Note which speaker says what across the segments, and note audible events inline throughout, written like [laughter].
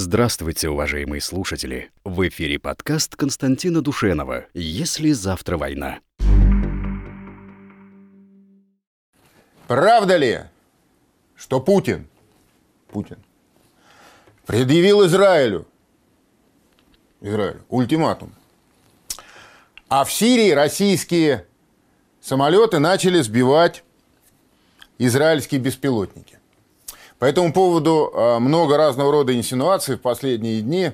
Speaker 1: Здравствуйте, уважаемые слушатели! В эфире подкаст Константина Душенова «Если завтра война».
Speaker 2: Правда ли, что Путин, Путин предъявил Израилю, Израилю ультиматум, а в Сирии российские самолеты начали сбивать израильские беспилотники? По этому поводу а, много разного рода инсинуаций в последние дни.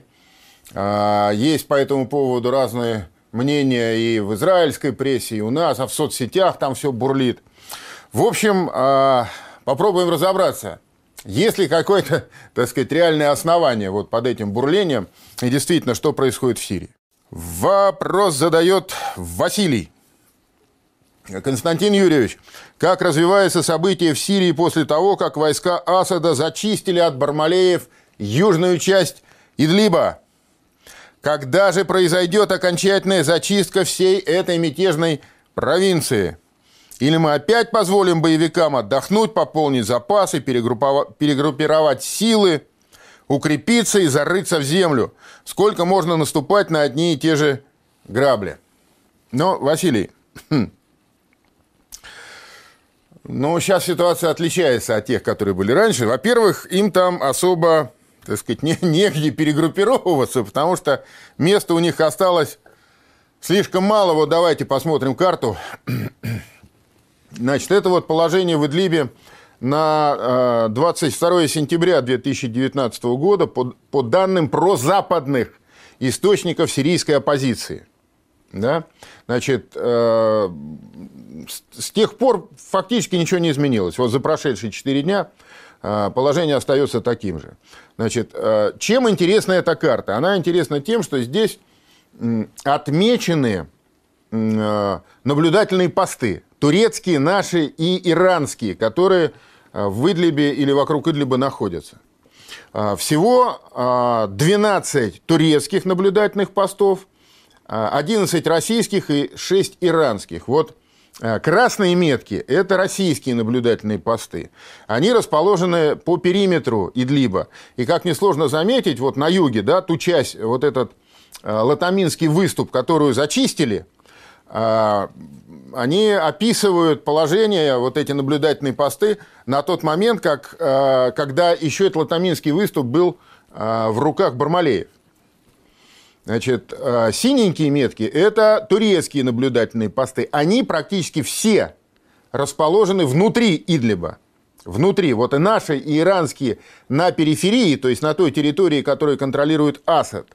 Speaker 2: А, есть по этому поводу разные мнения и в израильской прессе, и у нас, а в соцсетях там все бурлит. В общем, а, попробуем разобраться. Есть ли какое-то, [laughs] так сказать, реальное основание вот под этим бурлением, и действительно, что происходит в Сирии? Вопрос задает Василий. Константин Юрьевич, как развиваются события в Сирии после того, как войска Асада зачистили от Бармалеев южную часть Идлиба? Когда же произойдет окончательная зачистка всей этой мятежной провинции? Или мы опять позволим боевикам отдохнуть, пополнить запасы, перегруппировать силы, укрепиться и зарыться в землю? Сколько можно наступать на одни и те же грабли? Но, Василий, [clears throat] но сейчас ситуация отличается от тех, которые были раньше. Во-первых, им там особо, так сказать, не, [laughs] негде перегруппировываться, потому что места у них осталось слишком мало. Вот давайте посмотрим карту. [clears throat] Значит, это вот положение в Идлибе на 22 сентября 2019 года по, по данным прозападных источников сирийской оппозиции. Да? Значит, э, с тех пор фактически ничего не изменилось. Вот за прошедшие 4 дня э, положение остается таким же. Значит, э, чем интересна эта карта? Она интересна тем, что здесь отмечены наблюдательные посты. Турецкие, наши и иранские, которые в Идлибе или вокруг Идлиба находятся. Всего 12 турецких наблюдательных постов, 11 российских и 6 иранских. Вот Э, красные метки – это российские наблюдательные посты. Они расположены по периметру Идлиба. И, как несложно заметить, вот на юге, да, ту часть, вот этот э, латаминский выступ, которую зачистили, они описывают положение, вот эти наблюдательные посты, на тот момент, как, когда еще этот латаминский выступ был в руках Бармалеев. Значит, э, синенькие метки – это турецкие наблюдательные посты. Они практически все расположены внутри Идлиба. Внутри. Вот и наши, и иранские на периферии, то есть на той территории, которую контролирует Асад.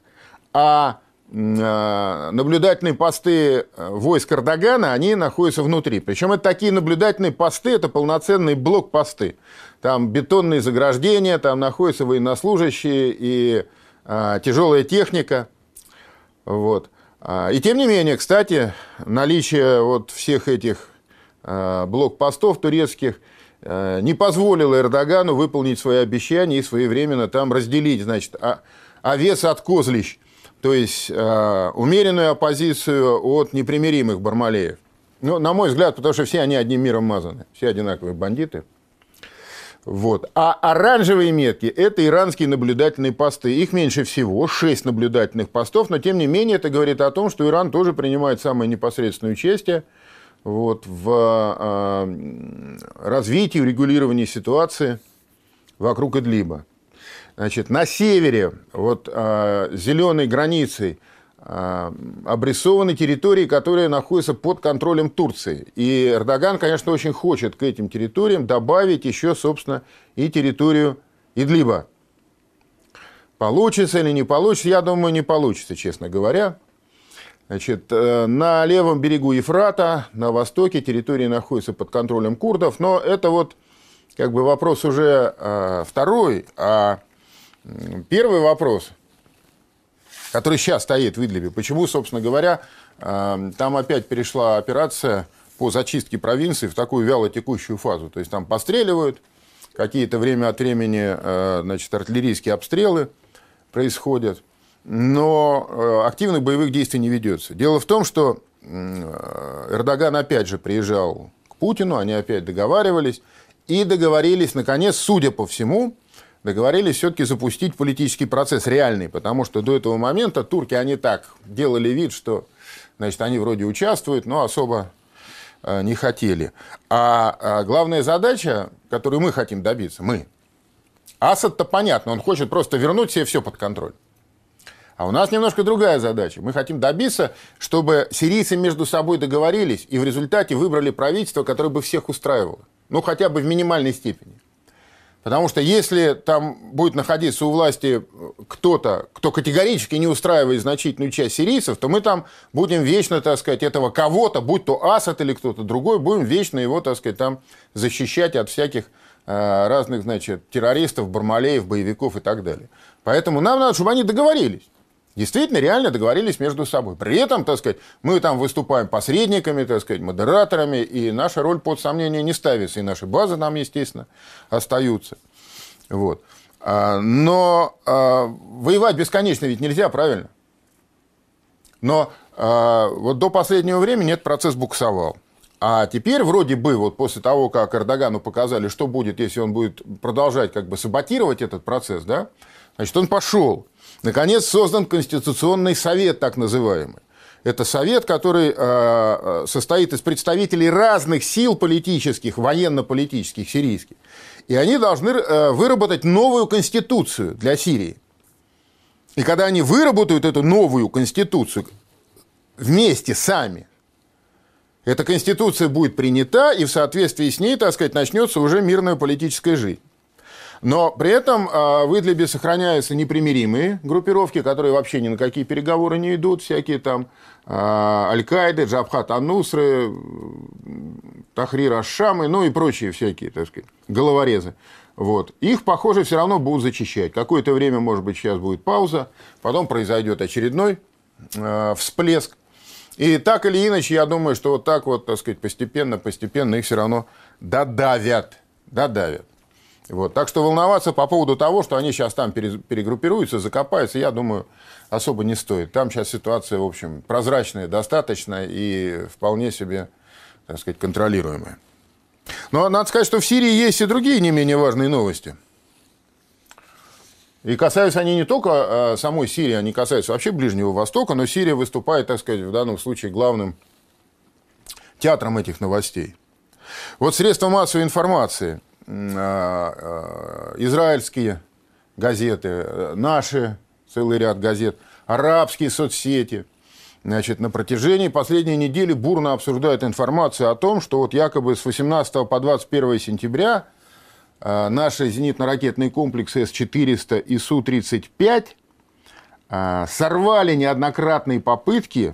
Speaker 2: А э, наблюдательные посты э, войск Эрдогана, они находятся внутри. Причем это такие наблюдательные посты, это полноценные блокпосты. Там бетонные заграждения, там находятся военнослужащие и тяжелая техника – вот. А, и тем не менее, кстати, наличие вот всех этих а, блокпостов турецких а, не позволило Эрдогану выполнить свои обещания и своевременно там разделить, значит, овес от козлищ, то есть умеренную оппозицию от непримиримых бармалеев. Ну, на мой взгляд, потому что все они одним миром мазаны, все одинаковые бандиты. Вот. А оранжевые метки – это иранские наблюдательные посты. Их меньше всего, 6 наблюдательных постов, но тем не менее это говорит о том, что Иран тоже принимает самое непосредственное участие вот, в э, развитии, урегулировании ситуации вокруг Идлиба. Значит, на севере, вот э, зеленой границей, обрисованы территории, которые находятся под контролем Турции. И Эрдоган, конечно, очень хочет к этим территориям добавить еще, собственно, и территорию Идлиба. Получится или не получится? Я думаю, не получится, честно говоря. Значит, э, на левом берегу Ефрата, на востоке, территории находятся под контролем курдов, но это вот как бы вопрос уже э, второй, а первый вопрос – который сейчас стоит в Идлибе. Почему, собственно говоря, эм, там опять перешла операция по зачистке провинции в такую вялотекущую фазу. То есть там постреливают, какие-то время от времени э, значит, артиллерийские обстрелы происходят, но э, активных боевых действий не ведется. Дело в том, что э, Эрдоган опять же приезжал к Путину, они опять договаривались, и договорились, наконец, судя по всему, договорились все-таки запустить политический процесс реальный, потому что до этого момента турки, они так делали вид, что значит, они вроде участвуют, но особо э, не хотели. А, а главная задача, которую мы хотим добиться, мы, Асад-то понятно, он хочет просто вернуть себе все под контроль. А у нас немножко другая задача. Мы хотим добиться, чтобы сирийцы между собой договорились и в результате выбрали правительство, которое бы всех устраивало. Ну, хотя бы в минимальной степени. Потому что если там будет находиться у власти кто-то, кто категорически не устраивает значительную часть сирийцев, то мы там будем вечно, так сказать, этого кого-то, будь то Асад или кто-то другой, будем вечно его, так сказать, там защищать от всяких э, разных, значит, террористов, бармалеев, боевиков и так далее. Поэтому нам надо, чтобы они договорились действительно реально договорились между собой. При этом, так сказать, мы там выступаем посредниками, так сказать, модераторами, и наша роль под сомнение не ставится, и наши базы нам, естественно, остаются. Вот. А, но а, воевать бесконечно ведь нельзя, правильно? Но а, вот до последнего времени этот процесс буксовал. А теперь вроде бы, вот после того, как Эрдогану показали, что будет, если он будет продолжать как бы саботировать этот процесс, да, значит, он пошел. Наконец создан Конституционный совет, так называемый. Это совет, который э, состоит из представителей разных сил политических, военно-политических, сирийских. И они должны э, выработать новую конституцию для Сирии. И когда они выработают эту новую конституцию вместе, сами, эта конституция будет принята, и в соответствии с ней, так сказать, начнется уже мирная политическая жизнь. Но при этом а, в Идлибе сохраняются непримиримые группировки, которые вообще ни на какие переговоры не идут, всякие там а, Аль-Каиды, Джабхат Аннусры, Тахрир Аш-Шамы, ну и прочие всякие, так сказать, головорезы. Вот. Их, похоже, все равно будут зачищать. Какое-то время, может быть, сейчас будет пауза, потом произойдет очередной э, всплеск. И так или иначе, я думаю, что вот так вот, так сказать, постепенно, постепенно их все равно додавят. Додавят. Вот. Так что волноваться по поводу того, что они сейчас там перегруппируются, закопаются, я думаю, особо не стоит. Там сейчас ситуация, в общем, прозрачная достаточно и вполне себе, так сказать, контролируемая. Но надо сказать, что в Сирии есть и другие не менее важные новости. И касаются они не только а, самой Сирии, они касаются вообще Ближнего Востока, но Сирия выступает, так сказать, в данном случае главным театром этих новостей. Вот средства массовой информации – израильские газеты, наши, целый ряд газет, арабские соцсети. Значит, на протяжении последней недели бурно обсуждают информацию о том, что вот якобы с 18 по 21 сентября а, наши зенитно-ракетные комплексы С-400 и Су-35 сорвали неоднократные попытки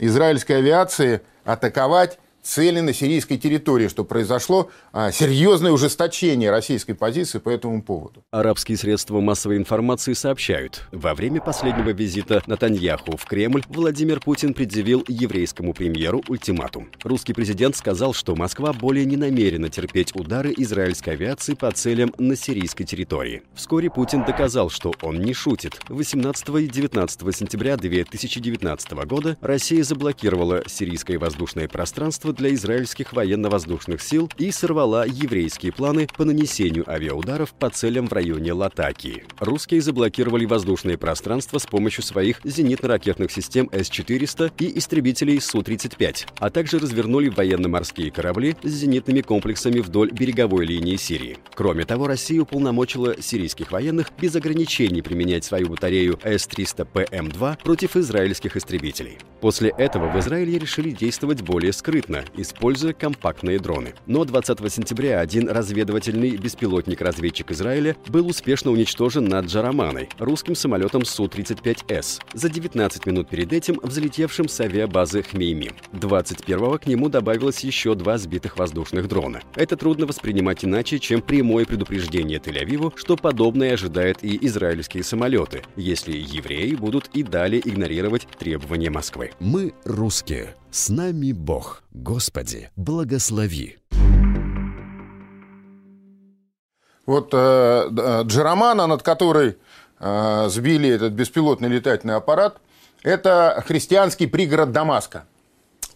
Speaker 2: израильской авиации атаковать цели на сирийской территории, что произошло а, серьезное ужесточение российской позиции по этому поводу.
Speaker 1: Арабские средства массовой информации сообщают, во время последнего визита Натаньяху в Кремль Владимир Путин предъявил еврейскому премьеру ультиматум. Русский президент сказал, что Москва более не намерена терпеть удары израильской авиации по целям на сирийской территории. Вскоре Путин доказал, что он не шутит. 18 и 19 сентября 2019 года Россия заблокировала сирийское воздушное пространство для израильских военно-воздушных сил и сорвала еврейские планы по нанесению авиаударов по целям в районе Латакии. Русские заблокировали воздушное пространство с помощью своих зенитно-ракетных систем С-400 и истребителей Су-35, а также развернули военно-морские корабли с зенитными комплексами вдоль береговой линии Сирии. Кроме того, Россия уполномочила сирийских военных без ограничений применять свою батарею С-300ПМ-2 против израильских истребителей. После этого в Израиле решили действовать более скрытно, используя компактные дроны. Но 20 сентября один разведывательный беспилотник-разведчик Израиля был успешно уничтожен над Джараманой, русским самолетом Су-35С, за 19 минут перед этим взлетевшим с авиабазы Хмеймим. 21-го к нему добавилось еще два сбитых воздушных дрона. Это трудно воспринимать иначе, чем прямое предупреждение Тель-Авиву, что подобное ожидает и израильские самолеты, если евреи будут и далее игнорировать требования Москвы. Мы русские. С нами Бог. Господи, благослови.
Speaker 2: Вот э, Джеромана, над которой э, сбили этот беспилотный летательный аппарат, это христианский пригород Дамаска.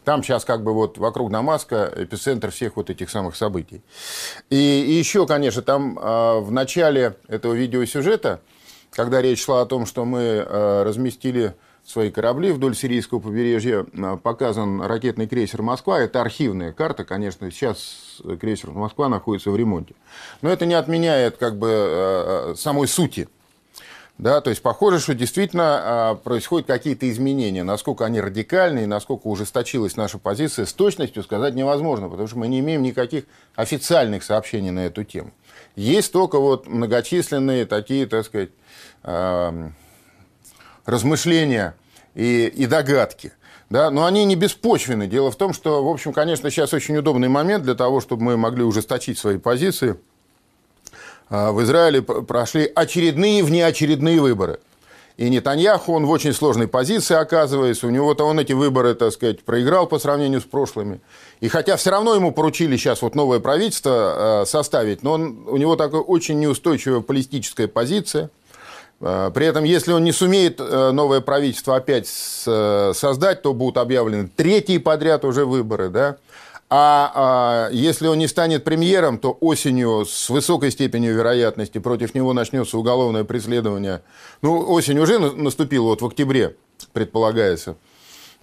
Speaker 2: Там сейчас как бы вот вокруг Дамаска эпицентр всех вот этих самых событий. И, и еще, конечно, там э, в начале этого видеосюжета, когда речь шла о том, что мы э, разместили свои корабли вдоль сирийского побережья, э, показан ракетный крейсер «Москва». Это архивная карта, конечно, сейчас крейсер «Москва» находится в ремонте. Но это не отменяет как бы э, самой сути да, то есть похоже, что действительно а, происходят какие-то изменения. Насколько они радикальные, насколько ужесточилась наша позиция, с точностью сказать невозможно, потому что мы не имеем никаких официальных сообщений на эту тему. Есть только вот многочисленные такие, так сказать, а, размышления и, и догадки. Да, но они не беспочвены. Дело в том, что, в общем, конечно, сейчас очень удобный момент для того, чтобы мы могли ужесточить свои позиции – а, в Израиле прошли очередные внеочередные выборы. И Нетаньяху, он в очень сложной позиции оказывается. У него-то он эти выборы, так сказать, проиграл по сравнению с прошлыми. И хотя все равно ему поручили сейчас вот новое правительство э, составить, но он, у него такая очень неустойчивая политическая позиция. Э, при этом, если он не сумеет э, новое правительство опять создать, то будут объявлены третьи подряд уже выборы, да. А, а если он не станет премьером, то осенью с высокой степенью вероятности против него начнется уголовное преследование. Ну, осень уже наступила, вот в октябре, предполагается.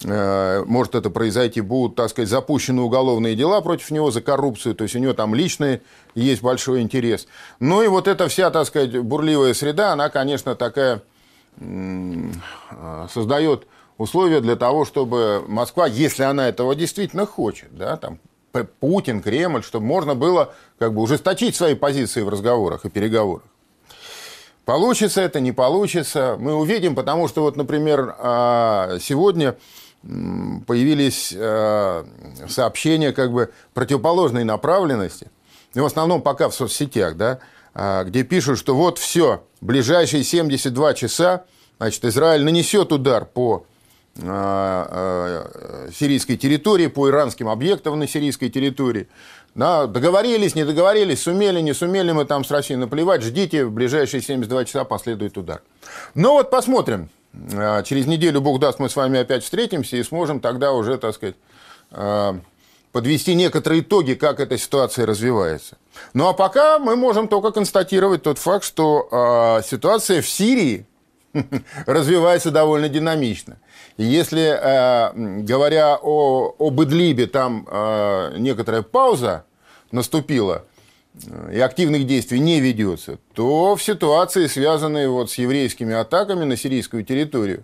Speaker 2: Э, может это произойти, будут, так сказать, запущены уголовные дела против него за коррупцию, то есть у него там личный есть большой интерес. Ну и вот эта вся, так сказать, бурливая среда, она, конечно, такая э, создает условия для того, чтобы Москва, если она этого действительно хочет, да, там, Путин, Кремль, чтобы можно было как бы ужесточить свои позиции в разговорах и переговорах. Получится это, не получится, мы увидим, потому что вот, например, а, сегодня появились а, сообщения как бы противоположной направленности, и в основном пока в соцсетях, да, а, где пишут, что вот все, ближайшие 72 часа, значит, Израиль нанесет удар по Э, э, сирийской территории, по иранским объектам на сирийской территории. Да, договорились, не договорились, сумели, не сумели мы там с Россией наплевать, ждите, в ближайшие 72 часа последует удар. Ну вот посмотрим. Э, через неделю, Бог даст, мы с вами опять встретимся и сможем тогда уже, так сказать, подвести некоторые итоги, как эта ситуация развивается. Ну а пока мы можем только констатировать тот факт, что ситуация в Сирии [laughs] развивается довольно динамично. И если, говоря о, об Идлибе, там некоторая пауза наступила, и активных действий не ведется, то в ситуации, связанной вот с еврейскими атаками на сирийскую территорию,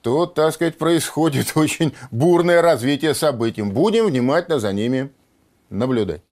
Speaker 2: то, так сказать, происходит [laughs] очень бурное развитие событий. Будем внимательно за ними наблюдать.